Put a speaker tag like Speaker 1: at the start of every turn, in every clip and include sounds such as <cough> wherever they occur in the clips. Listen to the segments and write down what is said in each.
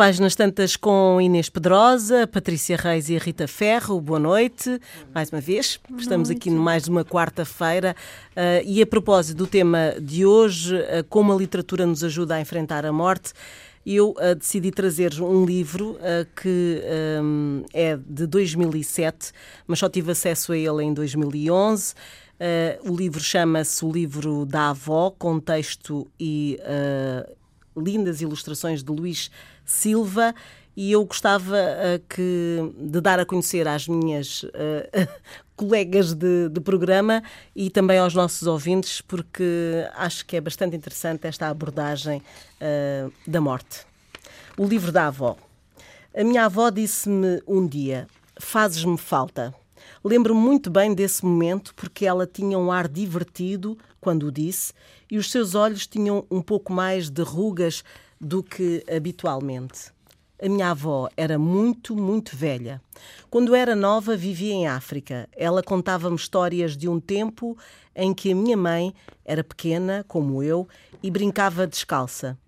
Speaker 1: Páginas Tantas com Inês Pedrosa, Patrícia Reis e Rita Ferro. Boa noite, mais uma vez. Boa Estamos noite. aqui mais uma quarta-feira. Uh, e a propósito do tema de hoje, uh, como a literatura nos ajuda a enfrentar a morte, eu uh, decidi trazer um livro que um, é de 2007, mas só tive acesso a ele em 2011. o livro chama-se O Livro da Avó, com texto e lindas ilustrações de Luís Silva e eu gostava uh, que, de dar a conhecer às minhas uh, <laughs> colegas de, de, programa e também aos nossos ouvintes, porque acho que é bastante interessante esta abordagem uh, da morte. O livro da avó. A minha avó disse-me um dia: Fazes-me falta. Lembro-me muito bem desse momento porque ela tinha um ar divertido quando o disse e os seus olhos tinham um pouco mais de rugas do que habitualmente. A minha avó era muito, muito velha. Quando era nova, vivia em África. Ela contava-me histórias de um tempo em que a minha mãe era pequena, como eu, e brincava descalça.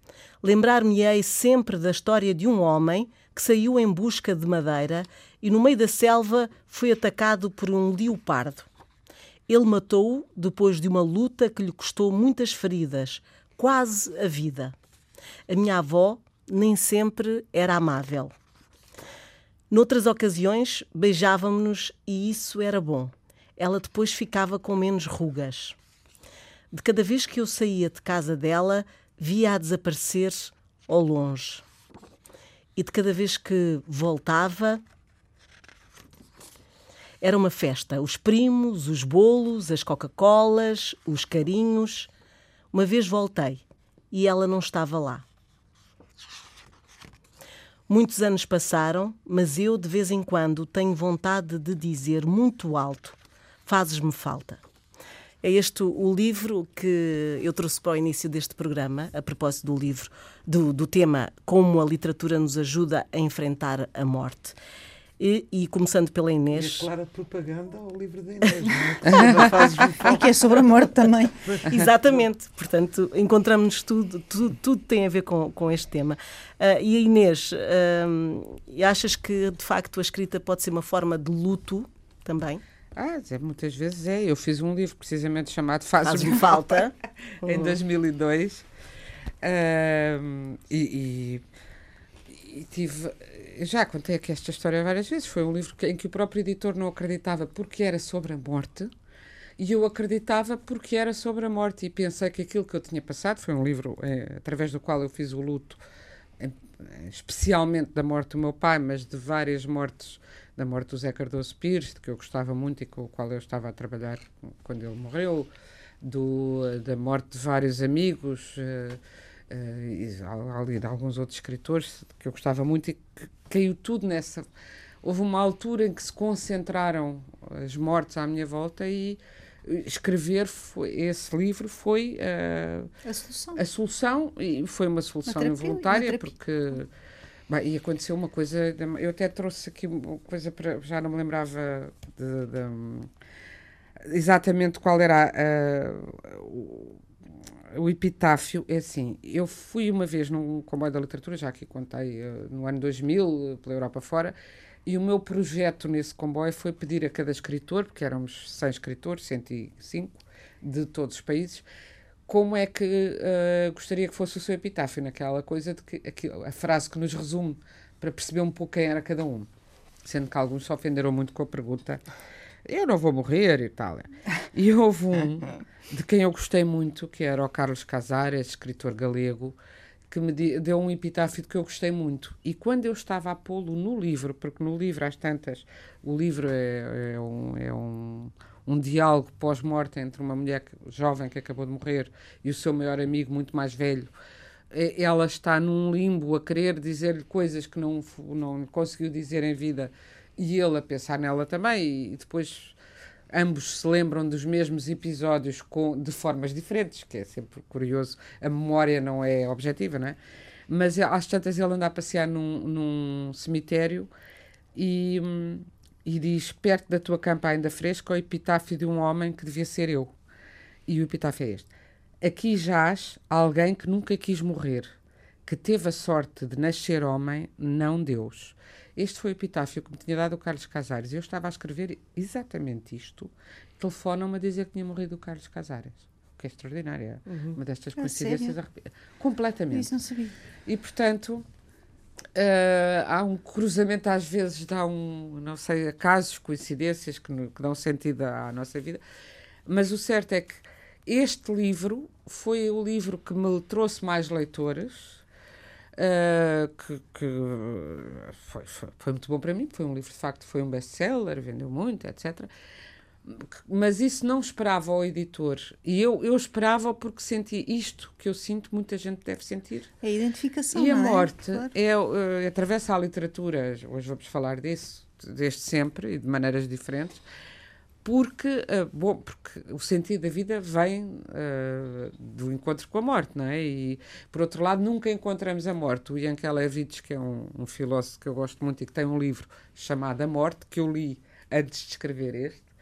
Speaker 1: Lembrar-me-ei sempre da história de um homem que saiu em busca de madeira e, no meio da selva, foi atacado por um leopardo. Ele matou-o depois de uma luta que lhe custou muitas feridas, quase a vida. A minha avó nem sempre era amável. Noutras ocasiões, beijávamos-nos e isso era bom. Ela depois ficava com menos rugas. De cada vez que eu saía de casa dela, via-a desaparecer ao longe. E de cada vez que voltava, era uma festa. Os primos, os bolos, as Coca-Colas, os carinhos. Uma vez voltei e ela não estava lá. Muitos anos passaram, mas eu de vez em quando tenho vontade de dizer muito alto: fazes-me falta. É este o livro que eu trouxe para o início deste programa, a propósito do livro, do, do tema Como a literatura nos ajuda a enfrentar a morte. E, e, começando pela Inês.
Speaker 2: E a clara propaganda ao livro da Inês, não
Speaker 3: é? <laughs> <laughs> que é sobre a morte também. <laughs>
Speaker 1: Exatamente. Portanto, encontramos tudo, tudo, tudo tem a ver com, com este tema. Uh, e a Inês, uh, achas que de facto a escrita pode ser uma forma de luto também?
Speaker 4: Ah, é, muitas vezes é. Eu fiz um livro precisamente chamado Faz-me
Speaker 1: Faz Falta,
Speaker 4: em 2002. Uh, e, e, tive já contei aqui esta história várias vezes. Foi um livro em que o próprio editor não acreditava porque era sobre a morte e eu acreditava porque era sobre a morte. E pensei que aquilo que eu tinha passado foi um livro é, através do qual eu fiz o luto, é, especialmente da morte do meu pai, mas de várias mortes da morte do Zé Cardoso Pires, de que eu gostava muito e com o qual eu estava a trabalhar quando ele morreu, do, da morte de vários amigos. Uh, uh, ali de alguns outros escritores que eu gostava muito e que caiu tudo nessa. Houve uma altura em que se concentraram as mortes à minha volta e escrever foi, esse livro foi uh,
Speaker 3: a, solução.
Speaker 4: a solução e foi uma solução uma terapia, involuntária uma porque bem, e aconteceu uma coisa eu até trouxe aqui uma coisa para já não me lembrava de, de, exatamente qual era uh, o epitáfio é assim. Eu fui uma vez num comboio da literatura, já aqui contei, uh, no ano 2000, pela Europa fora, e o meu projeto nesse comboio foi pedir a cada escritor, porque éramos 100 escritores, 105 de todos os países, como é que uh, gostaria que fosse o seu epitáfio, naquela coisa de que aquilo, a frase que nos resume para perceber um pouco quem era cada um. Sendo que alguns se ofenderam muito com a pergunta eu não vou morrer e tal. E houve um <laughs> de quem eu gostei muito, que era o Carlos Casares, escritor galego, que me deu um epitáfio que eu gostei muito. E quando eu estava a pô-lo no livro, porque no livro, às tantas, o livro é, é um, é um, um diálogo pós-morte entre uma mulher jovem que acabou de morrer e o seu maior amigo, muito mais velho, ela está num limbo a querer dizer-lhe coisas que não, não conseguiu dizer em vida e ele a pensar nela também, e depois ambos se lembram dos mesmos episódios com, de formas diferentes, que é sempre curioso, a memória não é objetiva, não é? Mas às tantas ele anda a passear num, num cemitério e, e diz: Perto da tua campa ainda fresca, o epitáfio de um homem que devia ser eu. E o epitáfio é este: Aqui jaz alguém que nunca quis morrer, que teve a sorte de nascer homem, não Deus. Este foi o epitáfio que me tinha dado o Carlos Casares. Eu estava a escrever exatamente isto. Telefonam-me a dizer que tinha morrido o Carlos Casares. O que é extraordinário. É uhum. Uma destas coincidências. Completamente.
Speaker 3: Isso não sabia.
Speaker 4: E, portanto, Uh, há um cruzamento, às vezes dá um, não sei, casos, coincidências que, que, dão sentido à nossa vida, mas o certo é que este livro foi o livro que me trouxe mais leitores, uh, que, que foi, foi, foi, muito bom para mim, foi um livro de facto, foi um best-seller, vendeu muito, etc mas isso não esperava ao editor. E eu, eu esperava porque senti isto que eu sinto, muita gente deve sentir.
Speaker 3: É a identificação.
Speaker 4: E a
Speaker 3: é?
Speaker 4: morte claro. é, uh, atravessa a literatura, hoje vamos falar disso, desde sempre e de maneiras diferentes, porque, uh, bom, porque o sentido da vida vem uh, do encontro com a morte, não é? E, por outro lado, nunca encontramos a morte. O Yankelevich, que é um, um filósofo que eu gosto muito e que tem um livro chamado A Morte, que eu li antes de escrever este,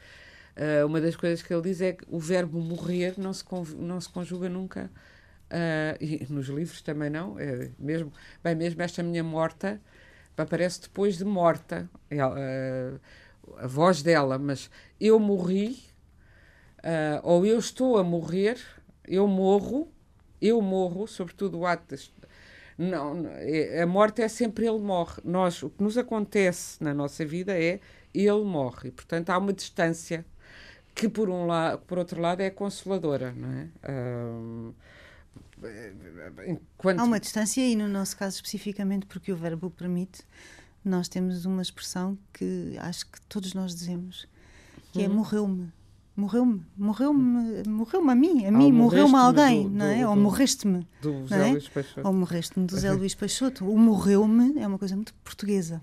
Speaker 4: Uh, uma das coisas que ele diz é que o verbo morrer não se, não se conjuga nunca, uh, e nos livros também não, é mesmo, bem, mesmo esta minha morta aparece depois de morta, uh, a voz dela, mas eu morri, ou eu estou a morrer, eu morro, eu morro, sobretudo o ato de, não, é, a morte é sempre ele morre. Nós, o que nos acontece na nossa vida é ele morre. E, portanto, há uma distância que por um lado, por outro lado é consoladora, não é?
Speaker 3: enquanto... Há uma distância e no nosso caso especificamente porque o verbo permite, nós temos uma expressão que acho que todos nós dizemos, que é uhum. morreu-me. Morreu-me, morreu-me, morreu-me a mim, a mim, morreu-me alguém, do, não é? Do, Ou morreste-me.
Speaker 4: Do Zé é? Luís Peixoto.
Speaker 3: Ou morreste-me do Zé <laughs> Luís Peixoto. O morreu-me é uma coisa muito portuguesa.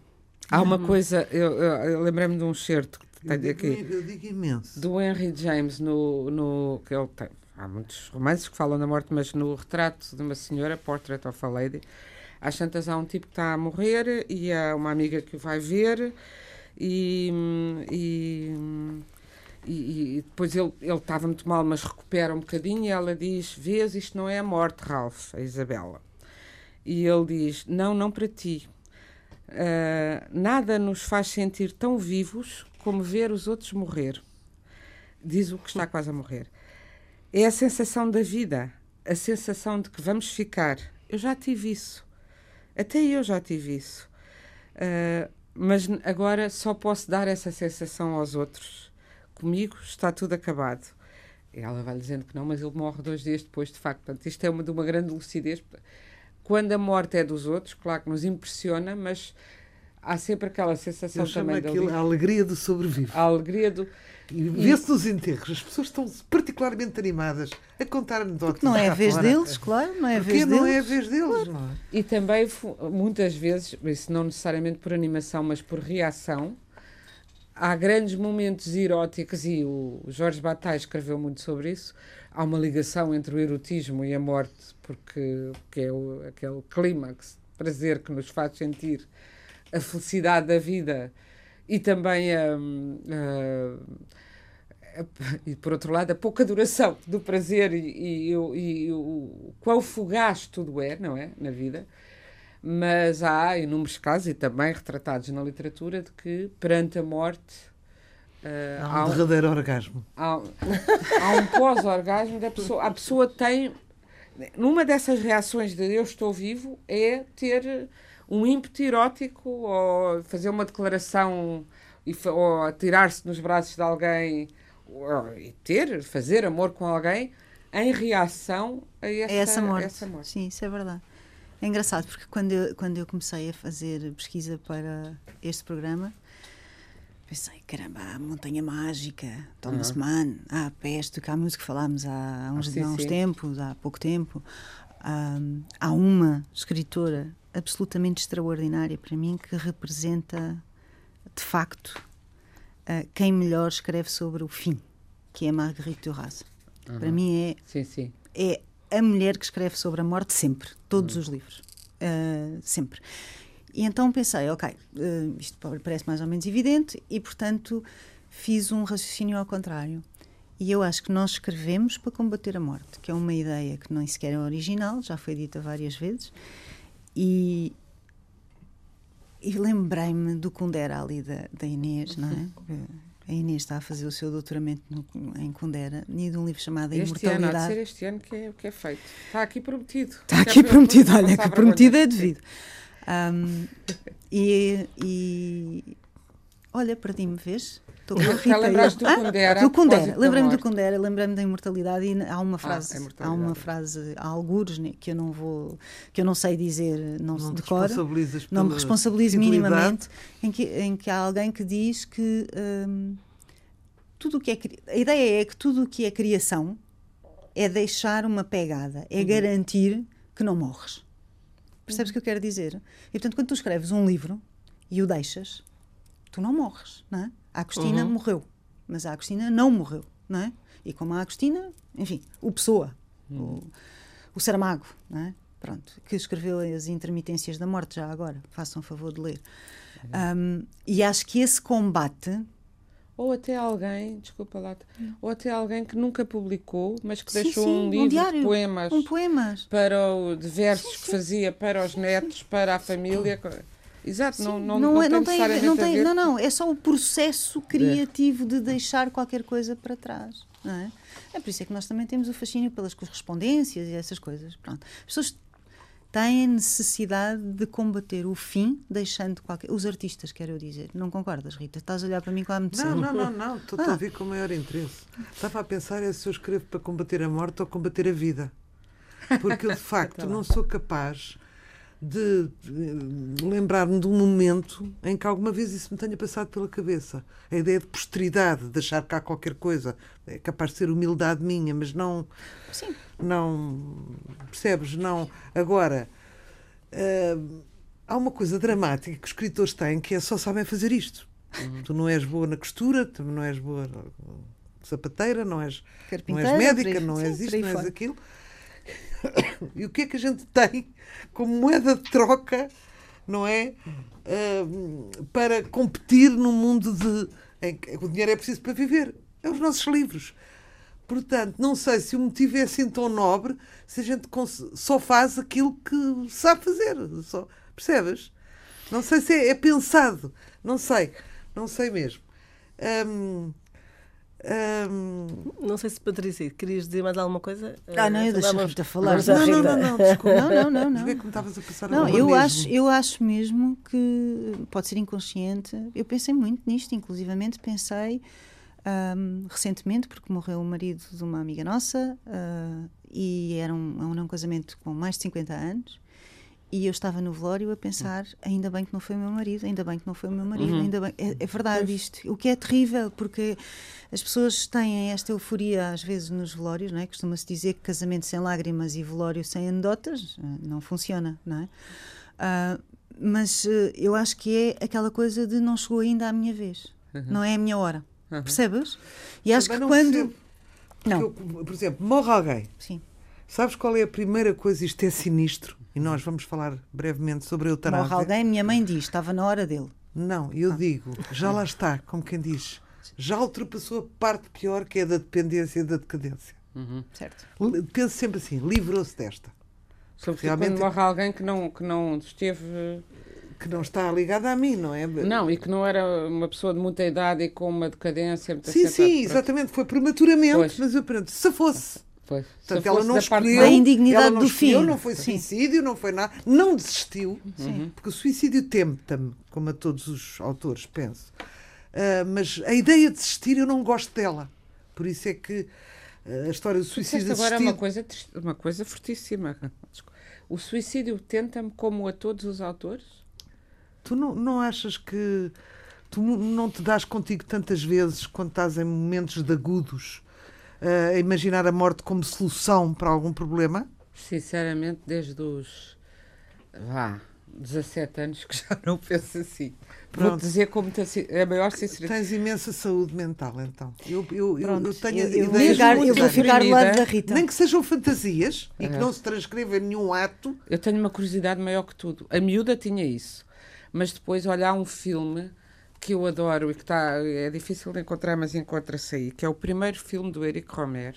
Speaker 4: Há uma coisa, eu, eu, eu lembrei-me de um certo
Speaker 2: eu digo, aqui, eu digo imenso.
Speaker 4: Do Henry James, no, no, que ele tem, há muitos romances que falam da morte, mas no retrato de uma senhora, Portrait of a Lady, às tantas há um tipo que está a morrer e há uma amiga que o vai ver e, e, e, e depois ele, ele estava muito mal, mas recupera um bocadinho e ela diz, vês, isto não é a morte, Ralph, a Isabela. E ele diz, não, não para ti. Uh, nada nos faz sentir tão vivos como ver os outros morrer. Diz o que está quase a morrer. É a sensação da vida, a sensação de que vamos ficar. Eu já tive isso. Até eu já tive isso. Uh, mas agora só posso dar essa sensação aos outros. Comigo está tudo acabado. Ela vai dizendo que não, mas ele morre dois dias depois, de facto. Portanto, isto é uma de uma grande lucidez. Quando a morte é dos outros, claro que nos impressiona, mas há sempre aquela sensação Eu também
Speaker 2: aquilo, a alegria do sobreviver.
Speaker 4: A alegria do.
Speaker 2: E vê-se nos enterros, as pessoas estão particularmente animadas a contar anedotas.
Speaker 3: Não é a vez fora. deles, claro, não é a vez
Speaker 2: não
Speaker 3: deles.
Speaker 2: é a vez deles, claro. não é?
Speaker 4: E também, muitas vezes, isso não necessariamente por animação, mas por reação, há grandes momentos eróticos, e o Jorge Bataille escreveu muito sobre isso. Há uma ligação entre o erotismo e a morte, porque, porque é o, aquele clímax, prazer que nos faz sentir a felicidade da vida e também a, a, a, e por outro lado a pouca duração do prazer e, e, e, e o quão fugaz tudo é, não é, na vida. Mas há inúmeros casos, e também retratados na literatura, de que perante a morte
Speaker 2: uh, há um verdadeiro orgasmo. <laughs>
Speaker 4: Há, há um pós-orgasmo da pessoa. A pessoa tem. Numa dessas reações de eu estou vivo é ter um ímpeto erótico ou fazer uma declaração e, ou atirar-se nos braços de alguém ou, e ter, fazer amor com alguém em reação a essa,
Speaker 3: essa, morte.
Speaker 4: essa morte.
Speaker 3: Sim, isso é verdade. É engraçado porque quando eu, quando eu comecei a fazer pesquisa para este programa, pensei, caramba, a Montanha Mágica, Thomas uhum. Mann, a Peste, que há música que falámos há uns, ah, sim, há uns tempos, há pouco tempo. Há uma escritora absolutamente extraordinária para mim que representa de facto uh, quem melhor escreve sobre o fim, que é Marguerite Duras. Uhum. Para mim é,
Speaker 4: sim, sim.
Speaker 3: é a mulher que escreve sobre a morte sempre, todos uhum. os livros, uh, sempre. E então pensei, ok, uh, isto parece mais ou menos evidente e, portanto, fiz um raciocínio ao contrário. E eu acho que nós escrevemos para combater a morte, que é uma ideia que nem sequer é original, já foi dita várias vezes, e, e lembrei-me do Kundera ali da, da Inês, não é? A Inês está a fazer o seu doutoramento no, em Kundera e de um livro chamado
Speaker 4: este
Speaker 3: Imortalidade.
Speaker 4: Ano, há de ser este ano que é, que é feito. Está aqui prometido.
Speaker 3: Está aqui prometido, olha, que prometido é devido. Um, e, e olha, perdi-me, vês?
Speaker 4: Estou a Rita. lembraste do ah, Kundera?
Speaker 3: Do Kundera. Lembrei-me do Kundera, lembrei-me da imortalidade e há uma frase, ah, há uma frase, há algures né, que eu não vou, que eu não sei dizer, não, não decoro, não me responsabilizo minimamente, em que, em que há alguém que diz que hum, tudo o que é a ideia é que tudo o que é criação é deixar uma pegada, é uhum. garantir que não morres. Percebes o que eu quero dizer? E portanto, quando tu escreves um livro e o deixas, tu não morres, não é? A Agostina uhum. morreu, mas a Agostina não morreu, não é? E como a Agostina, enfim, o Pessoa, uhum. o, o Saramago, não é? Pronto, que escreveu as intermitências da morte já agora, façam favor de ler. Uhum. Um, e acho que esse combate
Speaker 4: ou até alguém, desculpa lá, hum. ou até alguém que nunca publicou, mas que sim, deixou
Speaker 3: sim,
Speaker 4: um livro
Speaker 3: um diário,
Speaker 4: de poemas,
Speaker 3: um poemas.
Speaker 4: para o, de versos sim, que fazia para os netos, para a família. Exato, não, não,
Speaker 3: não,
Speaker 4: não,
Speaker 3: é,
Speaker 4: não
Speaker 3: tem, não, tem, não, não, é só o processo criativo de deixar qualquer coisa para trás. Não é? é por isso é que nós também temos o fascínio pelas correspondências e essas coisas. Pronto. As pessoas têm necessidade de combater o fim, deixando qualquer. Os artistas, quero eu dizer. Não concordas, Rita? Estás a olhar para mim com a
Speaker 2: Não, não, não, não. <laughs> Estou ah. a ouvir com o maior interesse. Estava a pensar é se eu escrevo para combater a morte ou combater a vida. Porque eu, de <laughs> facto, não sou capaz de lembrar-me de um momento em que alguma vez isso me tenha passado pela cabeça. A ideia de posteridade, de achar cá qualquer coisa, é capaz de ser humildade minha, mas não.
Speaker 3: Sim.
Speaker 2: Não. Percebes? Não. Agora, uh, há uma coisa dramática que os escritores têm que é só sabem fazer isto. Uhum. Tu não és boa na costura, tu não és boa sapateira, não és, não és médica, não és isto, não és aquilo <coughs> e o que é que a gente tem como moeda de troca, não é? Uh, para competir num mundo de, em que o dinheiro é preciso para viver. É os nossos livros. Portanto, não sei se o motivo é assim tão nobre se a gente só faz aquilo que sabe fazer. Só, percebes? Não sei se é, é pensado. Não sei. Não sei mesmo. Um,
Speaker 1: um... Não sei se Patrícia, querias dizer mais alguma coisa?
Speaker 3: Ah, não, eu deixo a Rita falar.
Speaker 2: Não, não, não, não, desculpa.
Speaker 3: não, não, não, não.
Speaker 2: como estavas a passar
Speaker 3: Não, eu acho, eu acho mesmo que pode ser inconsciente. Eu pensei muito nisto, inclusivamente pensei um, recentemente, porque morreu o marido de uma amiga nossa uh, e era um, um casamento com mais de 50 anos. E eu estava no velório a pensar, ainda bem que não foi o meu marido, ainda bem que não foi o meu marido, uhum. ainda bem. É, é verdade pois. isto. O que é terrível, porque as pessoas têm esta euforia às vezes nos velórios, não é? Costuma-se dizer que casamento sem lágrimas e velório sem anedotas eh, não funciona, não é? Uh, mas uh, eu acho que é aquela coisa de não chegou ainda à minha vez, uhum. não é a minha hora. Uhum. Percebes? E acho Também que quando. Percebo.
Speaker 2: Não. Eu, por exemplo, morre alguém.
Speaker 3: Sim.
Speaker 2: Sabes qual é a primeira coisa? Isto é sinistro e nós vamos falar brevemente sobre a eutanásia.
Speaker 3: Morre alguém, minha mãe diz, estava na hora dele.
Speaker 2: Não, eu ah. digo, já lá está, como quem diz, já ultrapassou a parte pior que é da dependência e da decadência.
Speaker 3: Uhum. Certo.
Speaker 2: Penso sempre assim, livrou-se desta.
Speaker 4: Sobretudo Realmente, quando morre alguém que não, que não esteve
Speaker 2: que não está ligada a mim, não é?
Speaker 4: Não, e que não era uma pessoa de muita idade e com uma decadência.
Speaker 2: Sim, sim, exatamente, foi prematuramente, pois. mas eu pronto, se fosse
Speaker 4: Pois.
Speaker 2: Portanto, ela não escolheu,
Speaker 3: a indignidade ela não do
Speaker 2: escolheu,
Speaker 3: fim.
Speaker 2: não foi suicídio, Sim. não foi nada, não desistiu, Sim. porque o suicídio tenta-me, como a todos os autores, penso. Uh, mas a ideia de desistir eu não gosto dela. Por isso é que uh, a história do suicídio
Speaker 4: agora é uma coisa, uma coisa fortíssima. O suicídio tenta-me como a todos os autores?
Speaker 2: Tu não, não achas que tu não te dás contigo tantas vezes quando estás em momentos de agudos a imaginar a morte como solução para algum problema?
Speaker 4: Sinceramente, desde os vá, 17 anos que já não penso assim. Pronto. Vou dizer como é a maior sinceridade.
Speaker 2: Tens imensa saúde mental, então. Eu, eu, eu, eu tenho
Speaker 3: eu, eu, vou ficar, eu vou ficar do lado da Rita.
Speaker 2: Nem que sejam fantasias e que não se transcrevam em nenhum ato.
Speaker 4: Eu tenho uma curiosidade maior que tudo. A miúda tinha isso. Mas depois olhar um filme que eu adoro e que está, é difícil de encontrar, mas encontra-se aí, que é o primeiro filme do Eric Romer,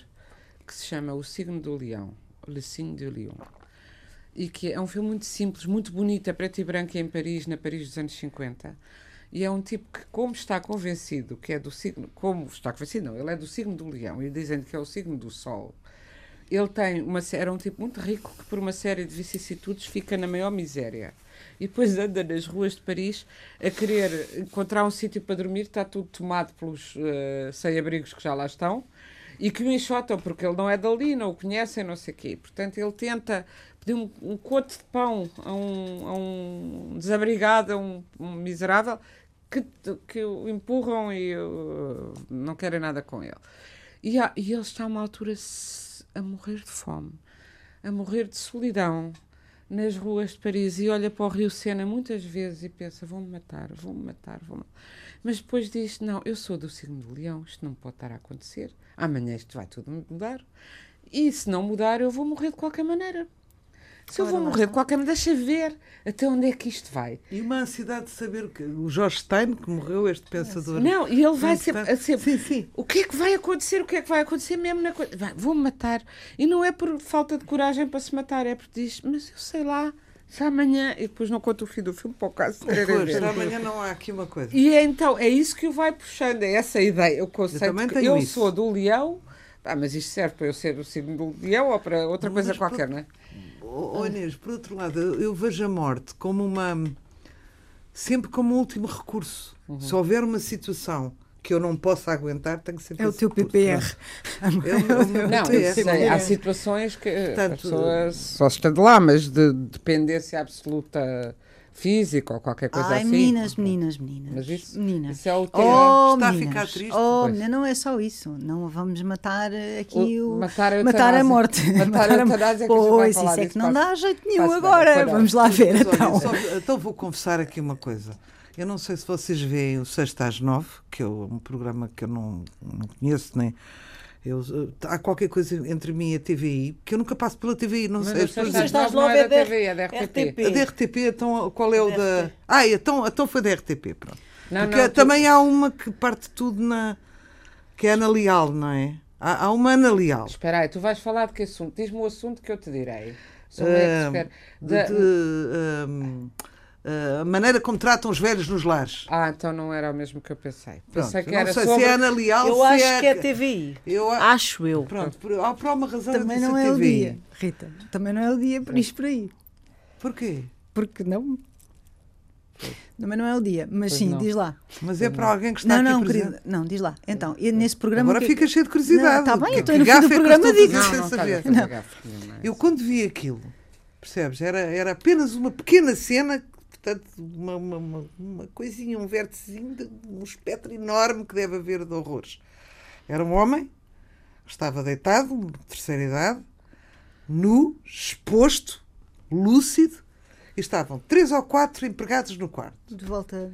Speaker 4: que se chama O Signo do Leão, Le Signe du Lion. e que é um filme muito simples, muito bonito, a preto e branco em Paris, na Paris dos anos 50. E é um tipo que, como está convencido que é do signo, como está convencido, não, ele é do signo do leão e dizem que é o signo do sol. Ele tem uma era um tipo muito rico que por uma série de vicissitudes fica na maior miséria. E depois anda nas ruas de Paris a querer encontrar um sítio para dormir, está tudo tomado pelos uh, sem-abrigos que já lá estão e que o enxotam porque ele não é dali, não o conhecem, não sei o quê. Portanto, ele tenta pedir um, um coto de pão a um, a um desabrigado, a um, um miserável, que, que o empurram e uh, não querem nada com ele. E, há, e ele está a uma altura a morrer de fome, a morrer de solidão nas ruas de Paris e olha para o Rio Sena muitas vezes e pensa: vão-me matar, vão-me matar, vão-me. Mas depois diz: não, eu sou do signo do leão, isto não pode estar a acontecer, amanhã isto vai tudo mudar. E se não mudar, eu vou morrer de qualquer maneira. Se eu vou morrer de qualquer maneira, deixa ver até onde é que isto vai.
Speaker 2: E uma ansiedade de saber que o Jorge Stein, que morreu, este pensador.
Speaker 4: Não, e ele vai sempre, a sempre. Sim, sim. O que é que vai acontecer? O que é que vai acontecer mesmo na coisa? Vou-me matar. E não é por falta de coragem para se matar, é porque diz, mas eu sei lá. Se amanhã, e depois não conta o fim do filme para o caso de.
Speaker 2: Se amanhã não há aqui uma coisa.
Speaker 4: E é, então, é isso que o vai puxando, é essa ideia, o conceito. Eu, eu sou do leão, ah, mas isto serve para eu ser o signo do leão ou para outra coisa mas qualquer, por... não é?
Speaker 2: Oh, Inês, por outro lado, eu vejo a morte como uma. sempre como um último recurso. Uhum. Se houver uma situação que eu não possa aguentar, tenho que sempre.
Speaker 3: É o teu PPR. <laughs>
Speaker 4: É meu, não, sei, há situações que Portanto, a pessoa só estando lá, mas de dependência absoluta físico ou qualquer coisa
Speaker 3: Ai,
Speaker 4: assim.
Speaker 3: meninas, meninas, meninas.
Speaker 4: Mas isso,
Speaker 3: meninas.
Speaker 4: isso é o tema.
Speaker 2: Oh, Está meninas. a ficar triste.
Speaker 3: Oh, não é só isso. Não vamos matar aqui o. o
Speaker 4: matar, a,
Speaker 3: matar a morte.
Speaker 4: Matar, a <laughs> eutanásia.
Speaker 3: Pois, isso é que não dá jeito nenhum agora. Vamos lá ver
Speaker 2: mas,
Speaker 3: então.
Speaker 2: Olha, só, então vou confessar aqui uma coisa. Eu não sei se vocês veem o Sexta às Nove, que é um programa que eu não, não conheço nem eu, eh, há qualquer coisa entre mim e a TVI que eu nunca passo pela TVI, não sei.
Speaker 4: As pessoas estás não é da TVI, é da RTP.
Speaker 2: A da RTP, então qual é o da. Ah, então, então foi da RTP, pronto. Não, Porque não, também tu... há uma que parte tudo na. que é Ana Leal, não é? Há, há uma Ana Leal.
Speaker 4: Espera aí, tu vais falar de que assunto? Diz-me o assunto que eu te direi. Sou uh,
Speaker 2: de, de, um, a maneira como tratam os velhos nos lares.
Speaker 4: Ah, então não era o mesmo que eu pensei. Pensei
Speaker 2: Pronto,
Speaker 4: que era
Speaker 2: não sei
Speaker 4: sobre...
Speaker 2: se é Ana Leal,
Speaker 1: Eu acho é... que é TVI. Eu acho eu.
Speaker 2: Pronto, por, por uma razão
Speaker 3: Também não é TVI. o dia, Rita. Também não é o dia para isto por aí.
Speaker 2: Porquê?
Speaker 3: Porque não. Também não é o dia, mas pois sim, não. diz lá.
Speaker 2: Mas é para alguém que está
Speaker 3: não,
Speaker 2: aqui
Speaker 3: não, querido, não, diz lá. Então, nesse programa.
Speaker 2: Agora que... fica cheio de curiosidade.
Speaker 3: Está bem, eu estou no fim do programa digo.
Speaker 4: Não, não, saber. Não.
Speaker 2: Eu quando vi aquilo, percebes? Era, era apenas uma pequena cena portanto, uma, uma, uma coisinha, um vérticezinho, um espectro enorme que deve haver de horrores. Era um homem, estava deitado, terceira idade, nu, exposto, lúcido, e estavam três ou quatro empregados no quarto.
Speaker 3: De volta.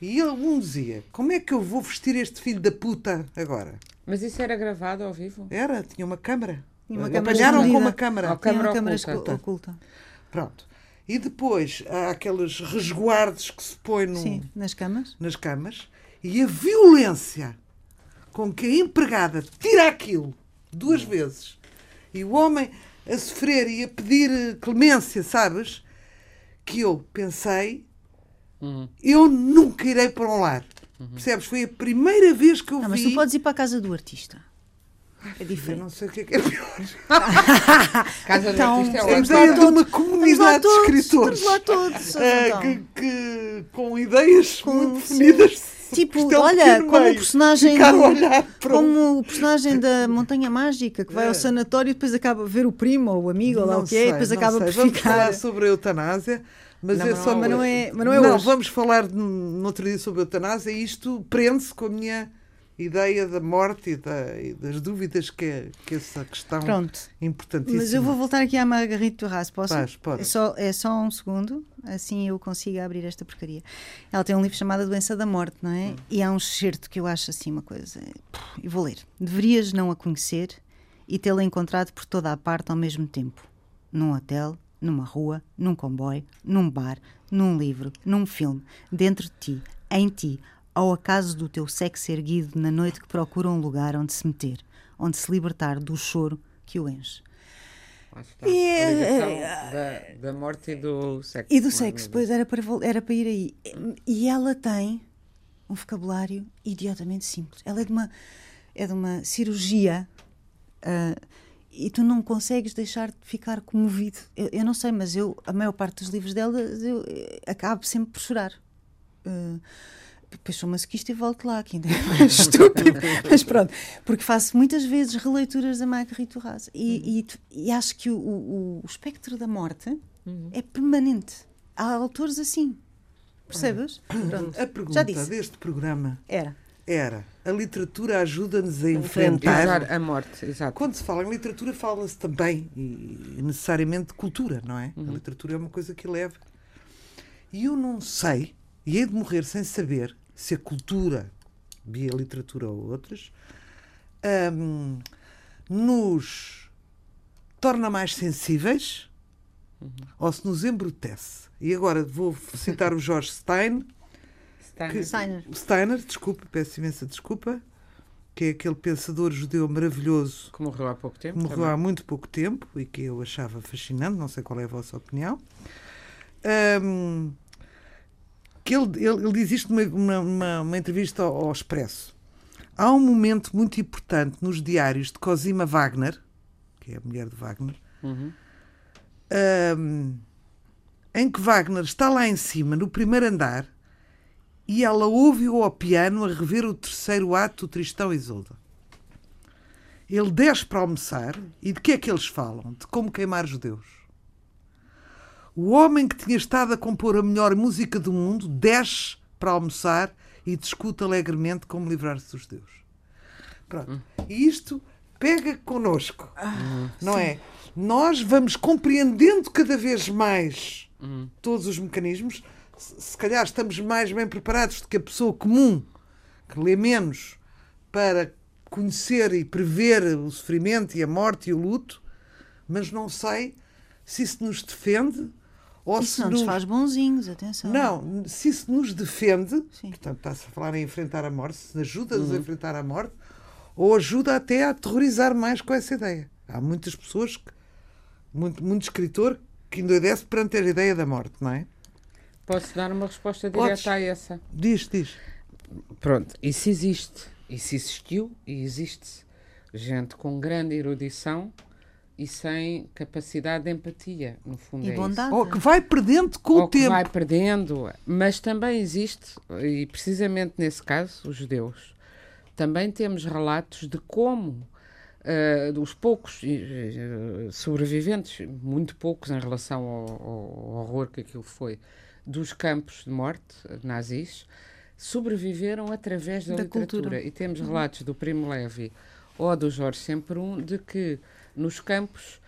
Speaker 2: E ele, um dizia: Como é que eu vou vestir este filho da puta agora?
Speaker 4: Mas isso era gravado ao vivo?
Speaker 2: Era, tinha uma câmara.
Speaker 3: Tinha uma
Speaker 2: Apanharam com uma câmara.
Speaker 4: Uma câmara
Speaker 3: oculta. oculta.
Speaker 2: Pronto. E depois há aqueles resguardos que se põe no,
Speaker 3: Sim, nas camas.
Speaker 2: nas camas. E a violência com que a empregada tira aquilo duas vezes e o homem a sofrer e a pedir eh, clemência, sabes? Que eu pensei, uhum. eu nunca irei para um lar. Uhum. Percebes? Foi a primeira vez que eu
Speaker 3: não,
Speaker 2: vi.
Speaker 3: Mas tu podes ir para a casa do artista.
Speaker 2: É diferente. Eu não sei o que é, que é pior. <laughs>
Speaker 4: Casa então, do
Speaker 2: é Temos é de uma comunidade de escritores
Speaker 3: lá todos,
Speaker 2: uh, então. que, que, com ideias com, muito definidas.
Speaker 3: Tipo, olha, como o personagem do, como o personagem da <laughs> Montanha Mágica que vai é. ao sanatório e depois acaba a ver o primo ou o amigo ou lá o que é, e depois acaba sei. por
Speaker 2: Vamos
Speaker 3: ficar.
Speaker 2: falar sobre a eutanásia. Mas
Speaker 3: não,
Speaker 2: é só.
Speaker 3: Mas não é, mas não é
Speaker 2: não,
Speaker 3: hoje.
Speaker 2: vamos falar no outro dia sobre a eutanásia e isto prende-se com a minha ideia da morte e, da, e das dúvidas que, que essa questão Pronto. importantíssima.
Speaker 3: Mas eu vou voltar aqui à Margarita Torras, posso?
Speaker 2: Paz, pode.
Speaker 3: É só, é só um segundo, assim eu consigo abrir esta porcaria. Ela tem um livro chamado A Doença da Morte, não é? Hum. E há um certo que eu acho assim uma coisa. E vou ler. Deverias não a conhecer e tê-la encontrado por toda a parte ao mesmo tempo. Num hotel, numa rua, num comboio, num bar, num livro, num filme, dentro de ti, em ti, ao acaso do teu sexo erguido na noite que procura um lugar onde se meter, onde se libertar do choro que o enche.
Speaker 4: E, é, da, da morte e do sexo.
Speaker 3: E do sexo, pois era para, era para ir aí. E ela tem um vocabulário idiotamente simples. Ela é de uma, é de uma cirurgia uh, e tu não consegues deixar de ficar comovido. Eu, eu, não sei, mas eu, a maior parte dos livros dela, eu, eu eh, acabo sempre por chorar. Uh, depois sou masoquista e volto lá, que ainda é mais <laughs> estúpido. Mas pronto, porque faço muitas vezes releituras da Marguerite Duras e, uhum. e, e, acho que o, o, o espectro da morte uhum. é permanente. Há autores assim. Percebes?
Speaker 2: Pronto. A pergunta deste programa
Speaker 3: era.
Speaker 2: Era. A literatura ajuda-nos a enfrentar
Speaker 4: a morte. Exato.
Speaker 2: Quando se fala em literatura, fala-se também e necessariamente de cultura, não é? Uhum. A literatura é uma coisa que leva. E eu não sei, e hei de morrer sem saber, se a cultura, via literatura ou outras, um, nos torna mais sensíveis uhum. ou se nos embrutece. E agora vou citar o George Stein.
Speaker 3: Steiner. Steiner.
Speaker 2: Steiner, desculpa, peço imensa desculpa, que é aquele pensador judeu maravilhoso.
Speaker 4: Que morreu há pouco tempo.
Speaker 2: Morreu também. há muito pouco tempo e que eu achava fascinante, não sei qual é a vossa opinião. Um, que ele, ele, ele diz isto numa, uma, uma entrevista ao, ao, Expresso. Há um momento muito importante nos diários de Cosima Wagner, que é a mulher de Wagner, uhum. um, em que Wagner está lá em cima, no primeiro andar, e ela ouve-o ao piano a rever o terceiro ato, Tristão e Isolda. Ele desce para almoçar e de que é que eles falam? De como queimar judeus. O homem que tinha estado a compor a melhor música do mundo desce para almoçar e discute alegremente como livrar-se dos judeus. Pronto. E isto pega connosco, ah, não sim. é? Nós vamos compreendendo cada vez mais hum. todos os mecanismos. Se calhar estamos mais bem preparados do que a pessoa comum que lê menos para conhecer e prever o sofrimento e a morte e o luto, mas não sei se isso nos defende
Speaker 3: ou isso não nos faz bonzinhos, atenção.
Speaker 2: Não, se isso nos defende, Sim. portanto está-se a falar em enfrentar a morte, se ajuda-nos uhum. a enfrentar a morte, ou ajuda até a aterrorizar mais com essa ideia. Há muitas pessoas, que, muito, muito escritor, que endoidece perante a ideia da morte, não é?
Speaker 4: Posso dar uma resposta direta Podes. a essa?
Speaker 2: Diz, diz.
Speaker 4: Pronto, isso existe. Isso existiu e existe. Gente com grande erudição e sem capacidade de empatia, no fundo.
Speaker 3: E
Speaker 4: é
Speaker 3: bondade.
Speaker 4: Isso.
Speaker 2: Ou que vai perdendo com
Speaker 4: Ou
Speaker 2: o tempo.
Speaker 4: vai perdendo. Mas também existe, e precisamente nesse caso, os judeus, também temos relatos de como uh, os poucos uh, sobreviventes, muito poucos em relação ao, ao, horror que aquilo foi, dos campos de morte nazis, sobreviveram através da, da literatura. Cultura. E temos uhum. relatos do Primo Levi ou do Jorge Semperum de que nos campos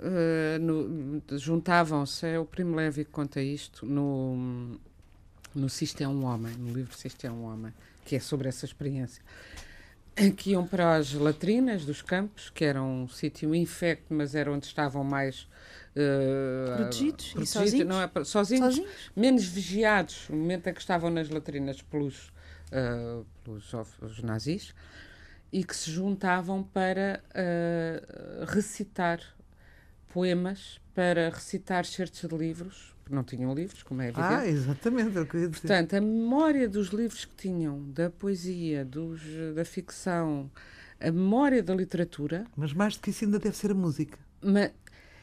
Speaker 4: uh, juntavam-se, é o Primo Levi que conta isto, no, no Sisto é um Homem, no livro Sisto é um Homem, que é sobre essa experiência, que iam para as latrinas dos campos, que eram um sítio infecto, mas era onde estavam mais
Speaker 3: uh, protegidos, protegidos sozinhos?
Speaker 4: Não é, sozinhos, sozinhos, menos vigiados, no momento em que estavam nas latrinas pelos, uh, pelos os nazis e que se juntavam para uh, recitar poemas, para recitar certos de livros, porque não tinham livros, como é evidente.
Speaker 2: Ah, exatamente, é o que eu ia dizer.
Speaker 4: Portanto, a memória dos livros que tinham, da poesia, dos, da ficção, a memória da literatura.
Speaker 2: Mas mais do que isso ainda deve ser a música.
Speaker 4: Mas